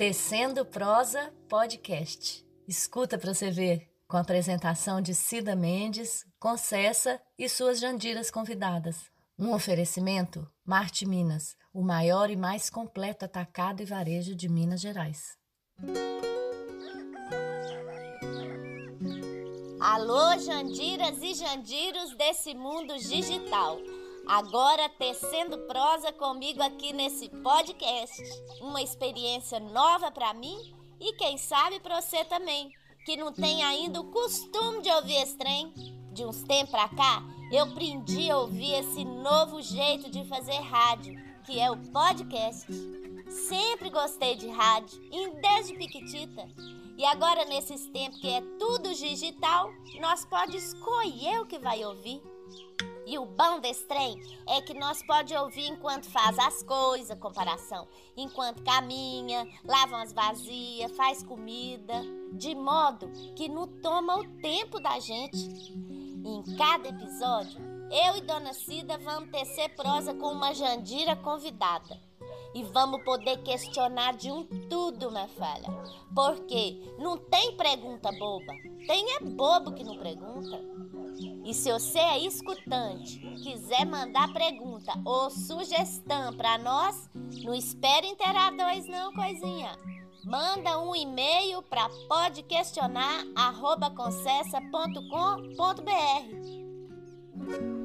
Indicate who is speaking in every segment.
Speaker 1: Tecendo Prosa Podcast. Escuta para você ver, com a apresentação de Cida Mendes, Concessa e suas jandiras convidadas. Um oferecimento Marte Minas, o maior e mais completo atacado e varejo de Minas Gerais.
Speaker 2: Alô, Jandiras e Jandiros desse mundo digital. Agora tecendo prosa comigo aqui nesse podcast. Uma experiência nova para mim e quem sabe para você também, que não tem ainda o costume de ouvir esse trem. De uns tempos pra cá, eu aprendi a ouvir esse novo jeito de fazer rádio, que é o podcast. Sempre gostei de rádio, desde piquitita. E agora, nesses tempos que é tudo digital, nós pode escolher o que vai ouvir. E o bom desse trem é que nós pode ouvir enquanto faz as coisas, comparação, enquanto caminha, lava umas vazias, faz comida, de modo que não toma o tempo da gente. em cada episódio, eu e Dona Cida vamos tecer prosa com uma Jandira convidada. E vamos poder questionar de um tudo, minha falha. Porque não tem pergunta boba. Tem é bobo que não pergunta. E se você é escutante, quiser mandar pergunta ou sugestão para nós, não espere interar dois não, coisinha. Manda um e-mail para podquestionar@concessa.com.br.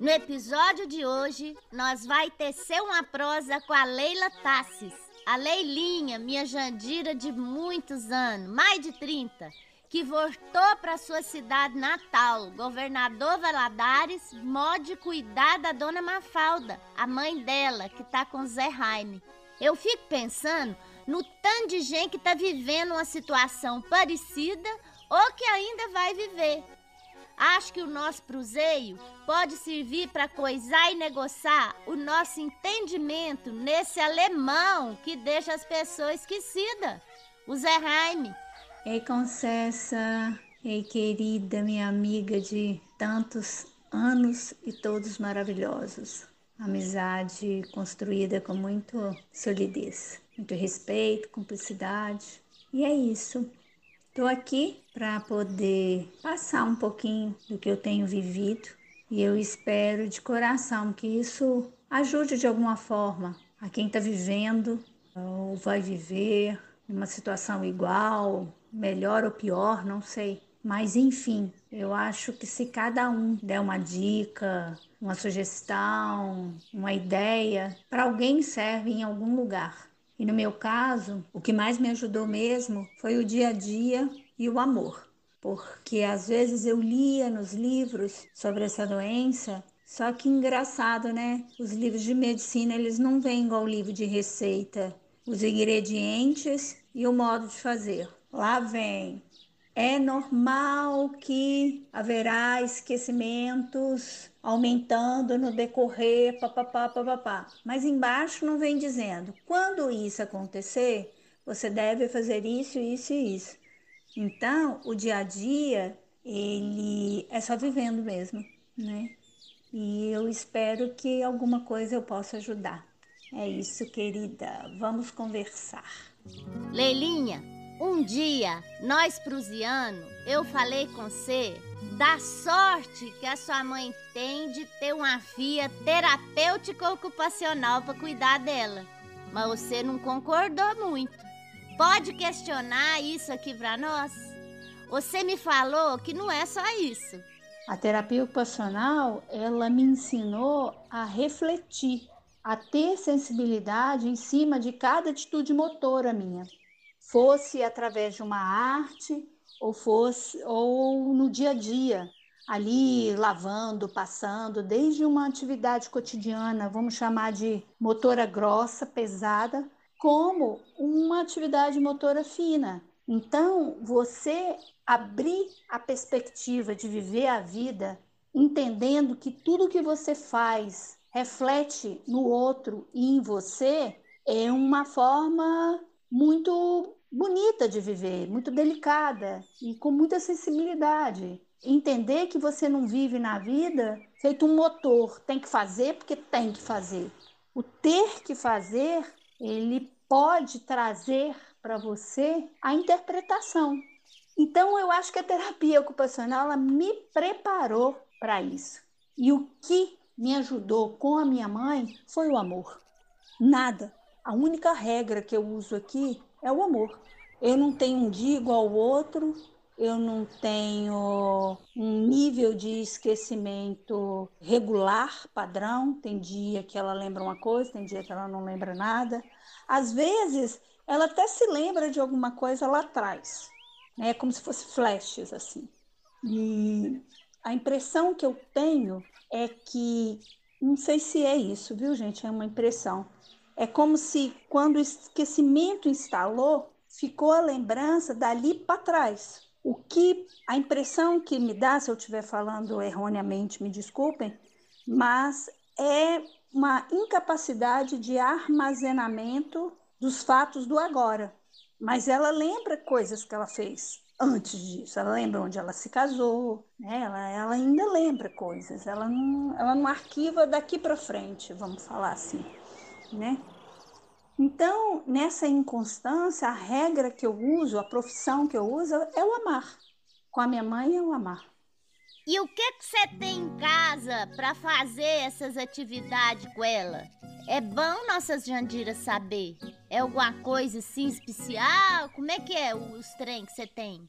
Speaker 2: No episódio de hoje, nós vai tecer uma prosa com a Leila Tassis. A Leilinha, minha Jandira de muitos anos, mais de 30 que voltou para sua cidade natal, governador Valadares, mode cuidar da dona Mafalda, a mãe dela, que tá com Zé Jaime. Eu fico pensando no tanto de gente que tá vivendo uma situação parecida ou que ainda vai viver. Acho que o nosso cruzeiro pode servir para coisar e negociar o nosso entendimento nesse alemão que deixa as pessoas esquecidas. O Zé Jaime
Speaker 3: Ei, Concessa, ei, querida, minha amiga de tantos anos e todos maravilhosos. Amizade construída com muito solidez, muito respeito, cumplicidade. E é isso. Estou aqui para poder passar um pouquinho do que eu tenho vivido e eu espero de coração que isso ajude de alguma forma a quem está vivendo ou vai viver uma situação igual, melhor ou pior, não sei. Mas enfim, eu acho que se cada um der uma dica, uma sugestão, uma ideia, para alguém serve em algum lugar. E no meu caso, o que mais me ajudou mesmo foi o dia a dia e o amor. Porque às vezes eu lia nos livros sobre essa doença, só que engraçado, né? Os livros de medicina, eles não vêm igual o livro de receita. Os ingredientes e o modo de fazer. Lá vem. É normal que haverá esquecimentos aumentando no decorrer, papapá, papapá. Mas embaixo não vem dizendo, quando isso acontecer, você deve fazer isso, isso e isso. Então, o dia a dia, ele é só vivendo mesmo, né? E eu espero que alguma coisa eu possa ajudar. É isso, querida. Vamos conversar.
Speaker 2: Leilinha, um dia, nós prusiano, eu falei com você da sorte que a sua mãe tem de ter uma filha terapêutica ocupacional para cuidar dela. Mas você não concordou muito. Pode questionar isso aqui para nós? Você me falou que não é só isso.
Speaker 3: A terapia ocupacional, ela me ensinou a refletir, a ter sensibilidade em cima de cada atitude motora minha fosse através de uma arte ou fosse ou no dia a dia, ali lavando, passando, desde uma atividade cotidiana, vamos chamar de motora grossa, pesada, como uma atividade motora fina. Então, você abrir a perspectiva de viver a vida entendendo que tudo que você faz reflete no outro e em você é uma forma muito bonita de viver, muito delicada e com muita sensibilidade. Entender que você não vive na vida feito um motor, tem que fazer porque tem que fazer. O ter que fazer, ele pode trazer para você a interpretação. Então, eu acho que a terapia ocupacional ela me preparou para isso. E o que me ajudou com a minha mãe foi o amor. Nada. A única regra que eu uso aqui é o amor. Eu não tenho um dia igual ao outro, eu não tenho um nível de esquecimento regular, padrão. Tem dia que ela lembra uma coisa, tem dia que ela não lembra nada. Às vezes, ela até se lembra de alguma coisa lá atrás, né? como se fosse flashes assim. E a impressão que eu tenho é que, não sei se é isso, viu, gente? É uma impressão. É como se quando o esquecimento instalou, ficou a lembrança dali para trás. O que a impressão que me dá, se eu estiver falando erroneamente, me desculpem, mas é uma incapacidade de armazenamento dos fatos do agora. Mas ela lembra coisas que ela fez antes disso. Ela lembra onde ela se casou, né? ela, ela ainda lembra coisas. Ela não, ela não arquiva daqui para frente, vamos falar assim, né? Então, nessa inconstância, a regra que eu uso, a profissão que eu uso é o amar. Com a minha mãe é o amar.
Speaker 2: E o que que você tem em casa para fazer essas atividades com ela? É bom nossas Jandiras saber. É alguma coisa assim especial? Como é que é os trem que você tem?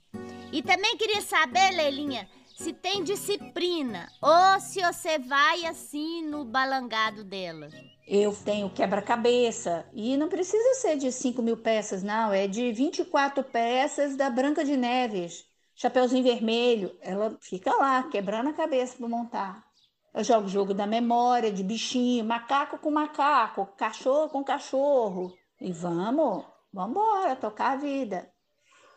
Speaker 2: E também queria saber, Leilinha, se tem disciplina ou se você vai assim no balangado dela.
Speaker 3: Eu tenho quebra-cabeça e não precisa ser de 5 mil peças, não. É de 24 peças da Branca de Neves. Chapeuzinho vermelho. Ela fica lá quebrando a cabeça para montar. Eu jogo jogo da memória, de bichinho, macaco com macaco, cachorro com cachorro. E vamos, vamos embora, tocar a vida.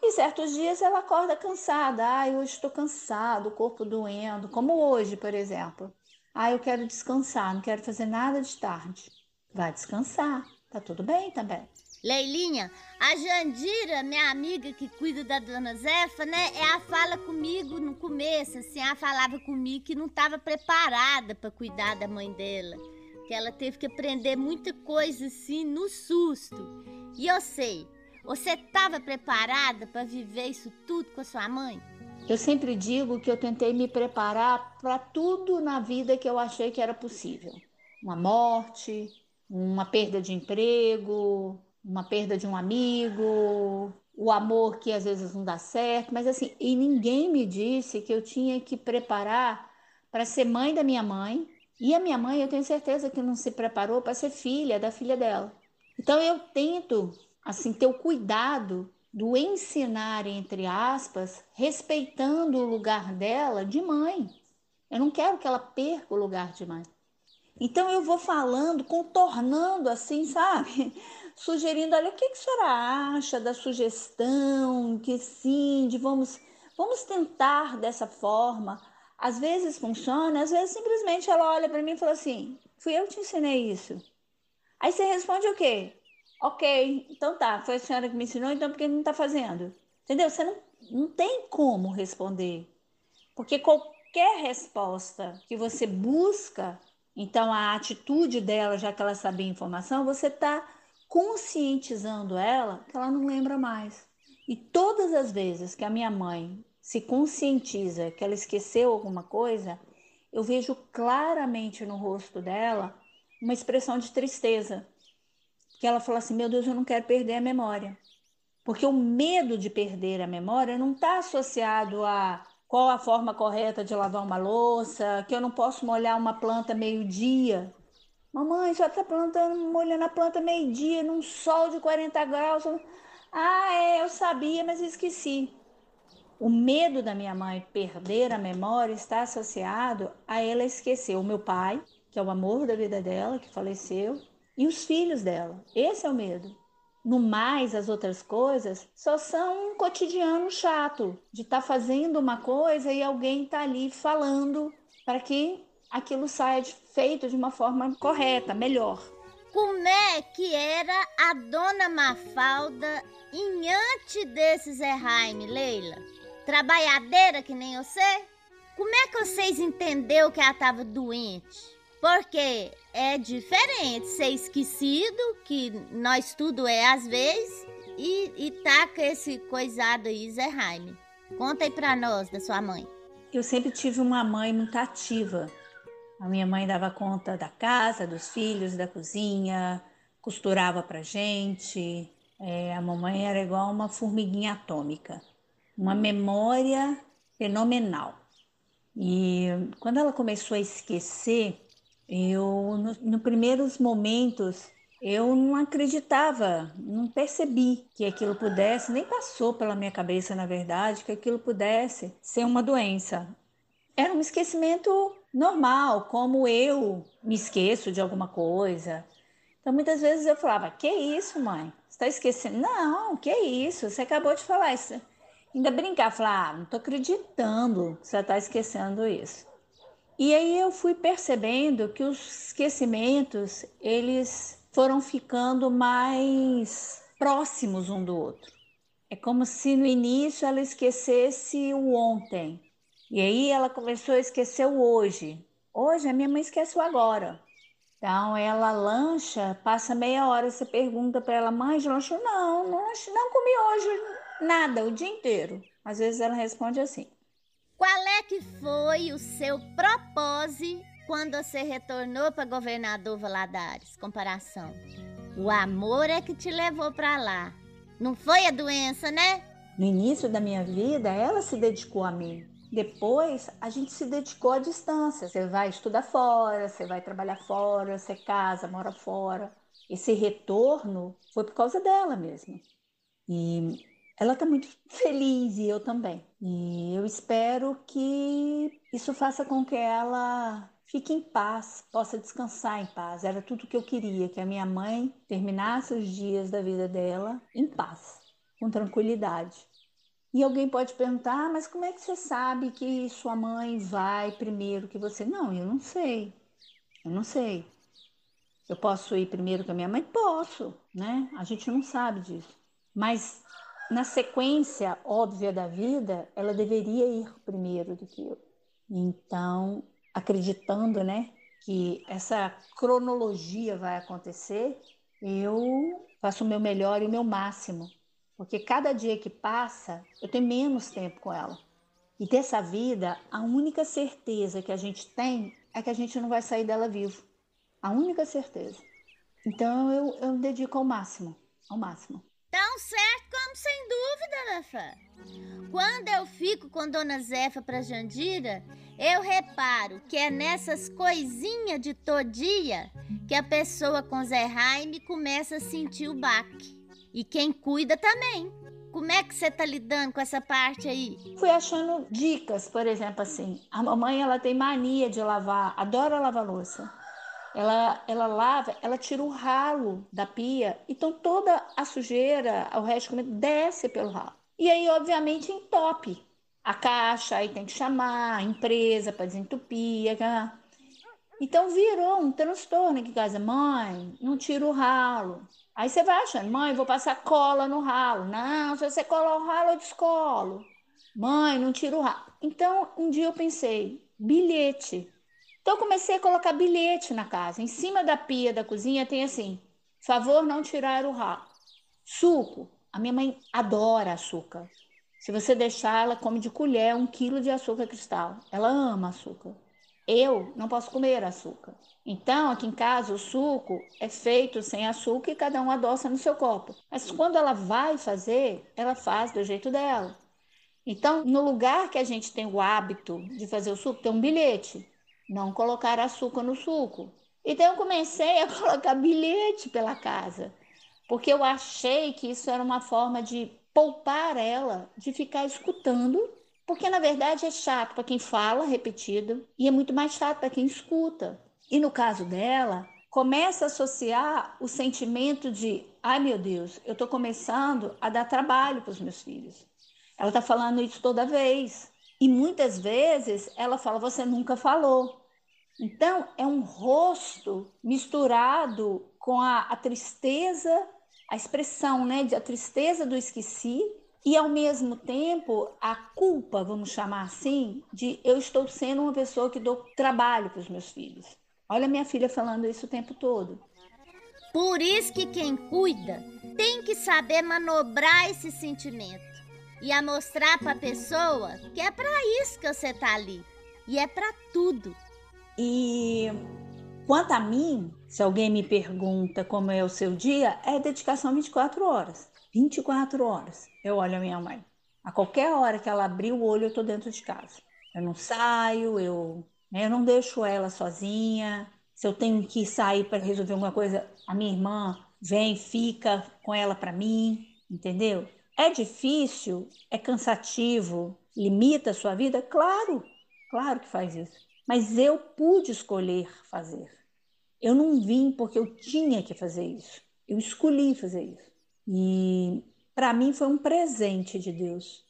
Speaker 3: E certos dias ela acorda cansada. Ai, hoje estou cansado, o corpo doendo, como hoje, por exemplo. Ah, eu quero descansar, não quero fazer nada de tarde. Vai descansar, tá tudo bem também.
Speaker 2: Leilinha, a Jandira, minha amiga que cuida da dona Zefa, né? Ela fala comigo no começo, assim, ela falava comigo que não estava preparada para cuidar da mãe dela. Que ela teve que aprender muita coisa assim no susto. E eu sei, você estava preparada para viver isso tudo com a sua mãe?
Speaker 3: Eu sempre digo que eu tentei me preparar para tudo na vida que eu achei que era possível. Uma morte, uma perda de emprego, uma perda de um amigo, o amor que às vezes não dá certo, mas assim, e ninguém me disse que eu tinha que preparar para ser mãe da minha mãe, e a minha mãe, eu tenho certeza que não se preparou para ser filha da filha dela. Então eu tento assim ter o cuidado do ensinar, entre aspas, respeitando o lugar dela de mãe. Eu não quero que ela perca o lugar de mãe. Então eu vou falando, contornando assim, sabe? Sugerindo, olha, o que, que a senhora acha da sugestão, que sim, de vamos, vamos tentar dessa forma. Às vezes funciona, às vezes simplesmente ela olha para mim e fala assim, fui eu que te ensinei isso. Aí você responde o quê? Ok, então tá, foi a senhora que me ensinou, então por que não está fazendo? Entendeu? Você não, não tem como responder. Porque qualquer resposta que você busca, então a atitude dela, já que ela sabia a informação, você está conscientizando ela que ela não lembra mais. E todas as vezes que a minha mãe se conscientiza que ela esqueceu alguma coisa, eu vejo claramente no rosto dela uma expressão de tristeza que ela fala assim: meu Deus, eu não quero perder a memória. Porque o medo de perder a memória não está associado a qual a forma correta de lavar uma louça, que eu não posso molhar uma planta meio-dia. Mamãe, só está plantando, molhando a planta meio-dia, num sol de 40 graus. Ah, é, eu sabia, mas esqueci. O medo da minha mãe perder a memória está associado a ela esquecer o meu pai, que é o amor da vida dela, que faleceu, e os filhos dela. Esse é o medo. No mais, as outras coisas só são um cotidiano chato de estar tá fazendo uma coisa e alguém está ali falando para que aquilo saia feito de uma forma correta, melhor.
Speaker 2: Como é que era a dona Mafalda em antes desse Zé Jaime, Leila? Trabalhadeira que nem você? Como é que vocês entenderam que ela estava doente? Porque é diferente ser esquecido, que nós tudo é às vezes, e, e taca esse coisado aí, Zé Jaime. Conta aí pra nós da sua mãe.
Speaker 3: Eu sempre tive uma mãe muito ativa. A minha mãe dava conta da casa, dos filhos, da cozinha, costurava pra gente. É, a mamãe era igual uma formiguinha atômica, uma memória fenomenal. E quando ela começou a esquecer, eu, nos no primeiros momentos, eu não acreditava, não percebi que aquilo pudesse, nem passou pela minha cabeça, na verdade, que aquilo pudesse ser uma doença. Era um esquecimento normal, como eu me esqueço de alguma coisa. Então, muitas vezes eu falava: Que isso, mãe? Está esquecendo? Não, que isso? Você acabou de falar isso. Ainda brincar, falar: ah, Não estou acreditando que você está esquecendo isso. E aí eu fui percebendo que os esquecimentos, eles foram ficando mais próximos um do outro. É como se no início ela esquecesse o ontem. E aí ela começou a esquecer o hoje. Hoje a minha mãe esquece o agora. Então ela lancha, passa meia hora, você pergunta para ela, mãe, de lanche? Não, não, não comi hoje nada o dia inteiro. Às vezes ela responde assim.
Speaker 2: Qual é que foi o seu propósito quando você retornou para governador Valadares, comparação. O amor é que te levou para lá. Não foi a doença, né?
Speaker 3: No início da minha vida, ela se dedicou a mim. Depois, a gente se dedicou à distância. Você vai estudar fora, você vai trabalhar fora, você casa, mora fora. Esse retorno foi por causa dela mesmo. E ela está muito feliz e eu também. E eu espero que isso faça com que ela fique em paz, possa descansar em paz. Era tudo que eu queria, que a minha mãe terminasse os dias da vida dela em paz, com tranquilidade. E alguém pode perguntar, ah, mas como é que você sabe que sua mãe vai primeiro que você? Não, eu não sei. Eu não sei. Eu posso ir primeiro que a minha mãe? Posso, né? A gente não sabe disso. Mas na sequência óbvia da vida, ela deveria ir primeiro do que eu. Então, acreditando, né, que essa cronologia vai acontecer, eu faço o meu melhor e o meu máximo, porque cada dia que passa, eu tenho menos tempo com ela. E dessa vida, a única certeza que a gente tem é que a gente não vai sair dela vivo. A única certeza. Então eu, eu dedico ao máximo, ao máximo.
Speaker 2: Tão certo como sem dúvida, Rafa. Quando eu fico com Dona Zefa para Jandira, eu reparo que é nessas coisinhas de dia que a pessoa com Zé Jaime começa a sentir o baque. E quem cuida também. Como é que você tá lidando com essa parte aí?
Speaker 3: Fui achando dicas, por exemplo, assim. A mamãe ela tem mania de lavar, adora lavar louça. Ela, ela lava, ela tira o ralo da pia, então toda a sujeira, o resto de comida desce pelo ralo. E aí, obviamente, entope a caixa, aí tem que chamar a empresa para desentupir. Então virou um transtorno aqui em casa. Mãe, não tira o ralo. Aí você vai achando, mãe, vou passar cola no ralo. Não, se você colar o ralo, eu descolo. Mãe, não tira o ralo. Então, um dia eu pensei, bilhete. Então, comecei a colocar bilhete na casa. Em cima da pia da cozinha tem assim: favor não tirar o ralo. Suco. A minha mãe adora açúcar. Se você deixar, ela come de colher um quilo de açúcar cristal. Ela ama açúcar. Eu não posso comer açúcar. Então, aqui em casa, o suco é feito sem açúcar e cada um adoça no seu copo. Mas quando ela vai fazer, ela faz do jeito dela. Então, no lugar que a gente tem o hábito de fazer o suco, tem um bilhete. Não colocar açúcar no suco. Então, eu comecei a colocar bilhete pela casa. Porque eu achei que isso era uma forma de poupar ela de ficar escutando, porque na verdade é chato para quem fala repetido e é muito mais chato para quem escuta. E no caso dela, começa a associar o sentimento de: ai meu Deus, eu estou começando a dar trabalho para os meus filhos. Ela está falando isso toda vez. E muitas vezes ela fala: você nunca falou. Então, é um rosto misturado com a, a tristeza a expressão, né, a tristeza do esqueci e ao mesmo tempo a culpa, vamos chamar assim, de eu estou sendo uma pessoa que dou trabalho para os meus filhos. Olha minha filha falando isso o tempo todo.
Speaker 2: Por isso que quem cuida tem que saber manobrar esse sentimento e a mostrar para a pessoa que é para isso que você tá ali e é para tudo.
Speaker 3: E quanto a mim, se alguém me pergunta como é o seu dia, é dedicação 24 horas. 24 horas. Eu olho a minha mãe. A qualquer hora que ela abrir o olho, eu tô dentro de casa. Eu não saio, eu, né, eu não deixo ela sozinha. Se eu tenho que sair para resolver alguma coisa, a minha irmã vem, fica com ela para mim, entendeu? É difícil, é cansativo, limita a sua vida? Claro, claro que faz isso. Mas eu pude escolher fazer. Eu não vim porque eu tinha que fazer isso. Eu escolhi fazer isso. E para mim foi um presente de Deus,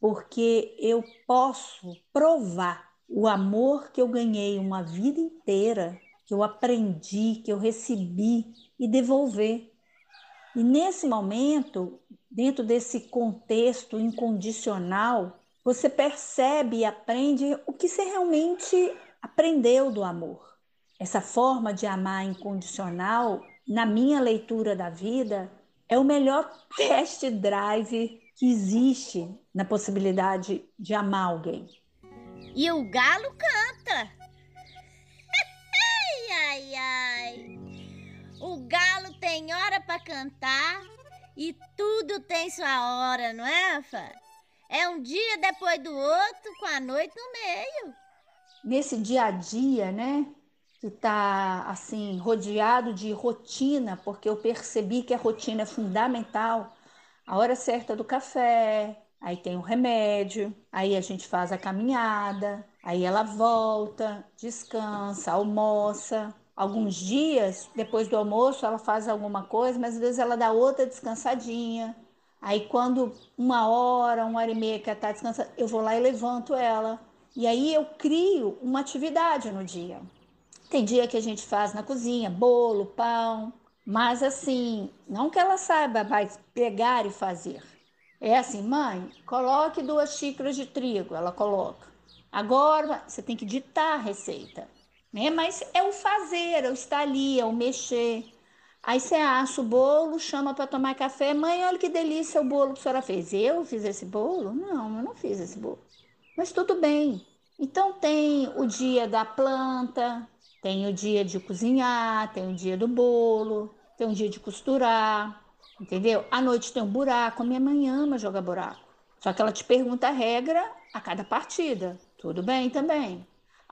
Speaker 3: porque eu posso provar o amor que eu ganhei uma vida inteira, que eu aprendi, que eu recebi e devolver. E nesse momento, dentro desse contexto incondicional, você percebe e aprende o que você realmente aprendeu do amor. Essa forma de amar incondicional, na minha leitura da vida, é o melhor test drive que existe na possibilidade de amar alguém.
Speaker 2: E o galo canta. ai, ai, ai. O galo tem hora para cantar e tudo tem sua hora, não é, Fá? É um dia depois do outro, com a noite no meio.
Speaker 3: Nesse dia a dia, né? Que tá assim, rodeado de rotina, porque eu percebi que a rotina é fundamental. A hora certa do café, aí tem o remédio, aí a gente faz a caminhada, aí ela volta, descansa, almoça, alguns dias, depois do almoço, ela faz alguma coisa, mas às vezes ela dá outra descansadinha. Aí, quando uma hora, uma hora e meia que ela está descansando, eu vou lá e levanto ela. E aí eu crio uma atividade no dia. Tem dia que a gente faz na cozinha, bolo, pão, mas assim, não que ela saiba, vai pegar e fazer. É assim, mãe, coloque duas xícaras de trigo, ela coloca. Agora você tem que ditar a receita né? Mas é o fazer, é o estar ali, é o mexer. Aí você assa o bolo, chama para tomar café. Mãe, olha que delícia o bolo que a senhora fez. Eu fiz esse bolo? Não, eu não fiz esse bolo. Mas tudo bem. Então tem o dia da planta, tem o dia de cozinhar, tem o dia do bolo, tem o dia de costurar, entendeu? À noite tem um buraco. A minha mãe ama jogar buraco. Só que ela te pergunta a regra a cada partida. Tudo bem também.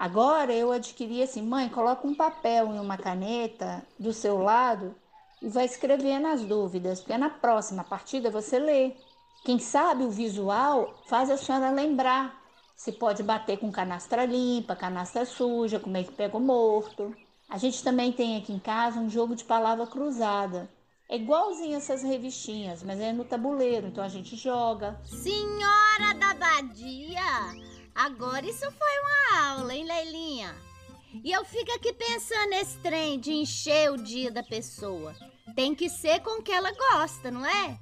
Speaker 3: Agora eu adquiri assim, mãe, coloca um papel e uma caneta do seu lado e vai escrevendo as dúvidas, porque na próxima partida você lê. Quem sabe o visual faz a senhora lembrar se pode bater com canastra limpa, canastra suja, como é que pega o morto. A gente também tem aqui em casa um jogo de palavra cruzada. É igualzinho essas revistinhas, mas é no tabuleiro, então a gente joga.
Speaker 2: Senhora da Badia! Agora isso foi uma aula, hein, Leilinha? E eu fico aqui pensando nesse trem de encher o dia da pessoa. Tem que ser com o que ela gosta, não é?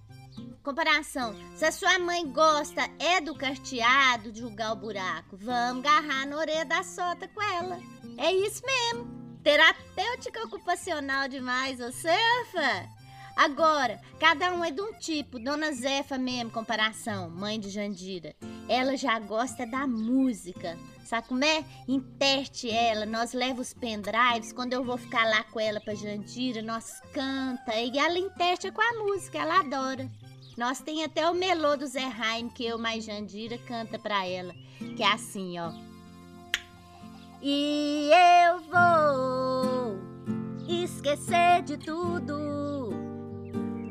Speaker 2: Comparação, se a sua mãe gosta é do carteado, de julgar o buraco, vamos agarrar na orelha da sota com ela. É isso mesmo. Terapêutica ocupacional demais, você, Fã? Agora, cada um é de um tipo. Dona Zefa mesmo, comparação, mãe de Jandira. Ela já gosta da música. Sabe como é? Interte ela, nós leva os pendrives. Quando eu vou ficar lá com ela pra Jandira, nós canta. E ela interte com a música, ela adora. Nós tem até o melô do Zé Raim, que eu mais Jandira canta pra ela. Que é assim, ó. E eu vou esquecer de tudo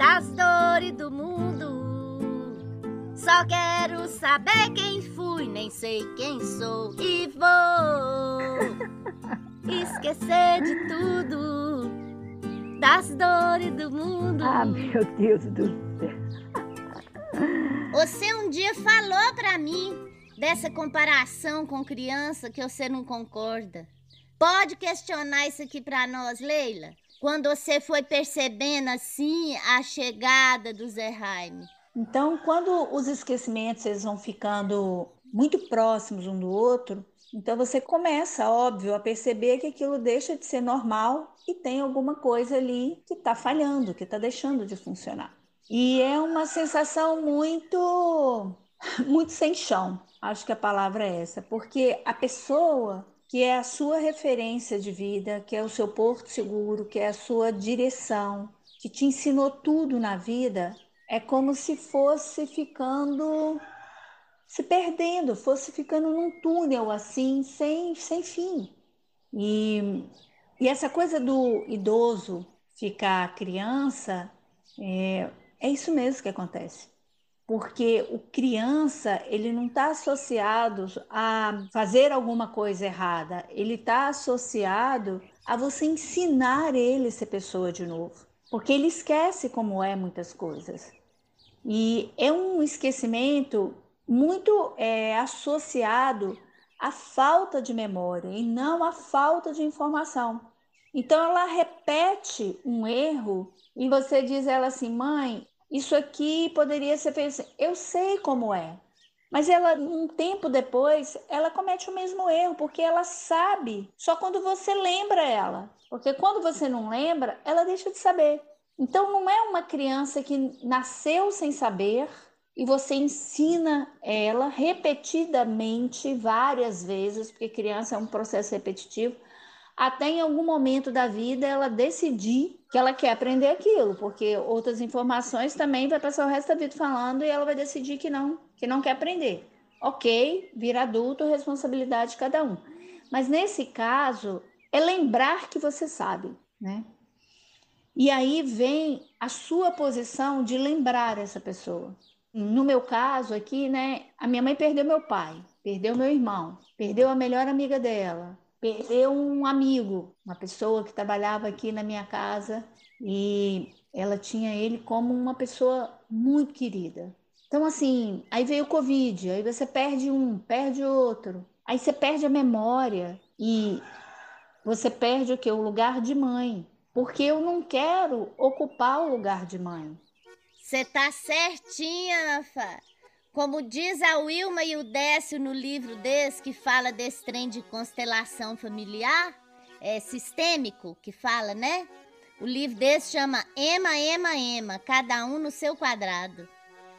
Speaker 2: das dores do mundo. Só quero saber quem fui, nem sei quem sou e vou esquecer de tudo das dores do mundo.
Speaker 3: Ah, meu Deus do céu.
Speaker 2: Você um dia falou para mim dessa comparação com criança que você não concorda. Pode questionar isso aqui para nós, Leila? Quando você foi percebendo assim a chegada do Zé?
Speaker 3: Então, quando os esquecimentos eles vão ficando muito próximos um do outro, então você começa, óbvio, a perceber que aquilo deixa de ser normal e tem alguma coisa ali que está falhando, que está deixando de funcionar. E é uma sensação muito, muito sem chão. Acho que a palavra é essa, porque a pessoa que é a sua referência de vida, que é o seu porto seguro, que é a sua direção, que te ensinou tudo na vida, é como se fosse ficando se perdendo, fosse ficando num túnel assim, sem, sem fim. E, e essa coisa do idoso ficar criança, é, é isso mesmo que acontece. Porque o criança, ele não está associado a fazer alguma coisa errada, ele está associado a você ensinar ele a ser pessoa de novo. Porque ele esquece como é muitas coisas. E é um esquecimento muito é, associado à falta de memória e não à falta de informação. Então ela repete um erro e você diz ela assim, mãe, isso aqui poderia ser feito assim. Eu sei como é. Mas ela, um tempo depois, ela comete o mesmo erro, porque ela sabe só quando você lembra ela. Porque quando você não lembra, ela deixa de saber. Então não é uma criança que nasceu sem saber, e você ensina ela repetidamente, várias vezes, porque criança é um processo repetitivo, até em algum momento da vida ela decidir que ela quer aprender aquilo, porque outras informações também vai passar o resto da vida falando e ela vai decidir que não, que não quer aprender. Ok, vira adulto, responsabilidade de cada um. Mas nesse caso, é lembrar que você sabe, né? E aí vem a sua posição de lembrar essa pessoa. No meu caso aqui, né, a minha mãe perdeu meu pai, perdeu meu irmão, perdeu a melhor amiga dela, perdeu um amigo, uma pessoa que trabalhava aqui na minha casa e ela tinha ele como uma pessoa muito querida. Então, assim, aí veio o Covid, aí você perde um, perde outro, aí você perde a memória e você perde o que? O lugar de mãe. Porque eu não quero ocupar o lugar de mãe.
Speaker 2: Você tá certinha, Nafa. Como diz a Wilma e o Décio no livro desse que fala desse trem de constelação familiar, é sistêmico que fala, né? O livro desse chama Ema, Ema, Ema, cada um no seu quadrado.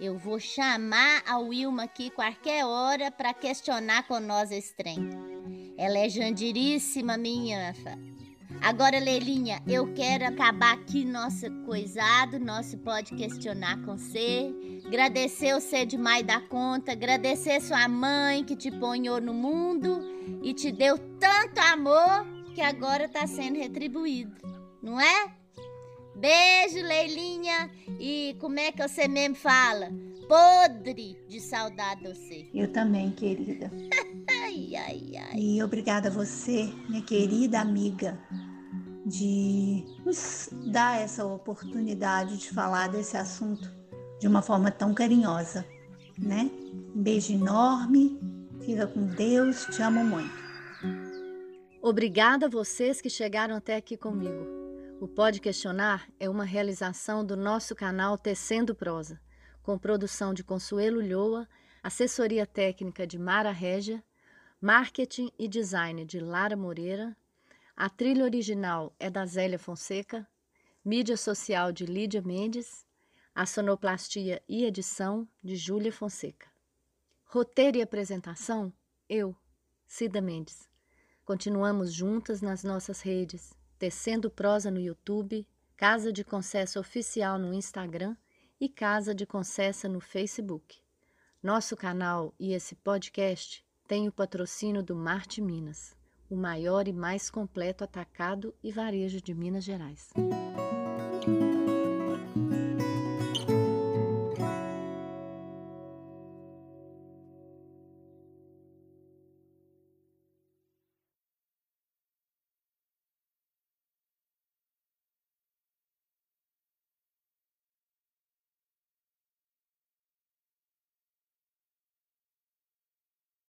Speaker 2: Eu vou chamar a Wilma aqui qualquer hora para questionar com nós esse trem. Ela é jandiríssima, minha. Nafa. Agora, Lelinha, eu quero acabar aqui nosso coisado, nosso pode questionar com você. Agradecer você demais da conta, agradecer sua mãe que te ponhou no mundo e te deu tanto amor que agora tá sendo retribuído, não é? Beijo, Leilinha. E como é que você mesmo fala? Podre de saudade de você.
Speaker 3: Eu também, querida.
Speaker 2: ai, ai, ai.
Speaker 3: E obrigada a você, minha querida amiga de nos dar essa oportunidade de falar desse assunto de uma forma tão carinhosa, né? Um beijo enorme, fica com Deus, te amo muito.
Speaker 1: Obrigada a vocês que chegaram até aqui comigo. O Pode Questionar é uma realização do nosso canal Tecendo Prosa, com produção de Consuelo Lhoa, assessoria técnica de Mara Régia, marketing e design de Lara Moreira, a trilha original é da Zélia Fonseca, mídia social de Lídia Mendes, a sonoplastia e edição de Júlia Fonseca. Roteiro e apresentação, eu, Cida Mendes. Continuamos juntas nas nossas redes, Tecendo Prosa no YouTube, Casa de Concessa Oficial no Instagram e Casa de Concessa no Facebook. Nosso canal e esse podcast têm o patrocínio do Marte Minas o maior e mais completo atacado e varejo de Minas Gerais.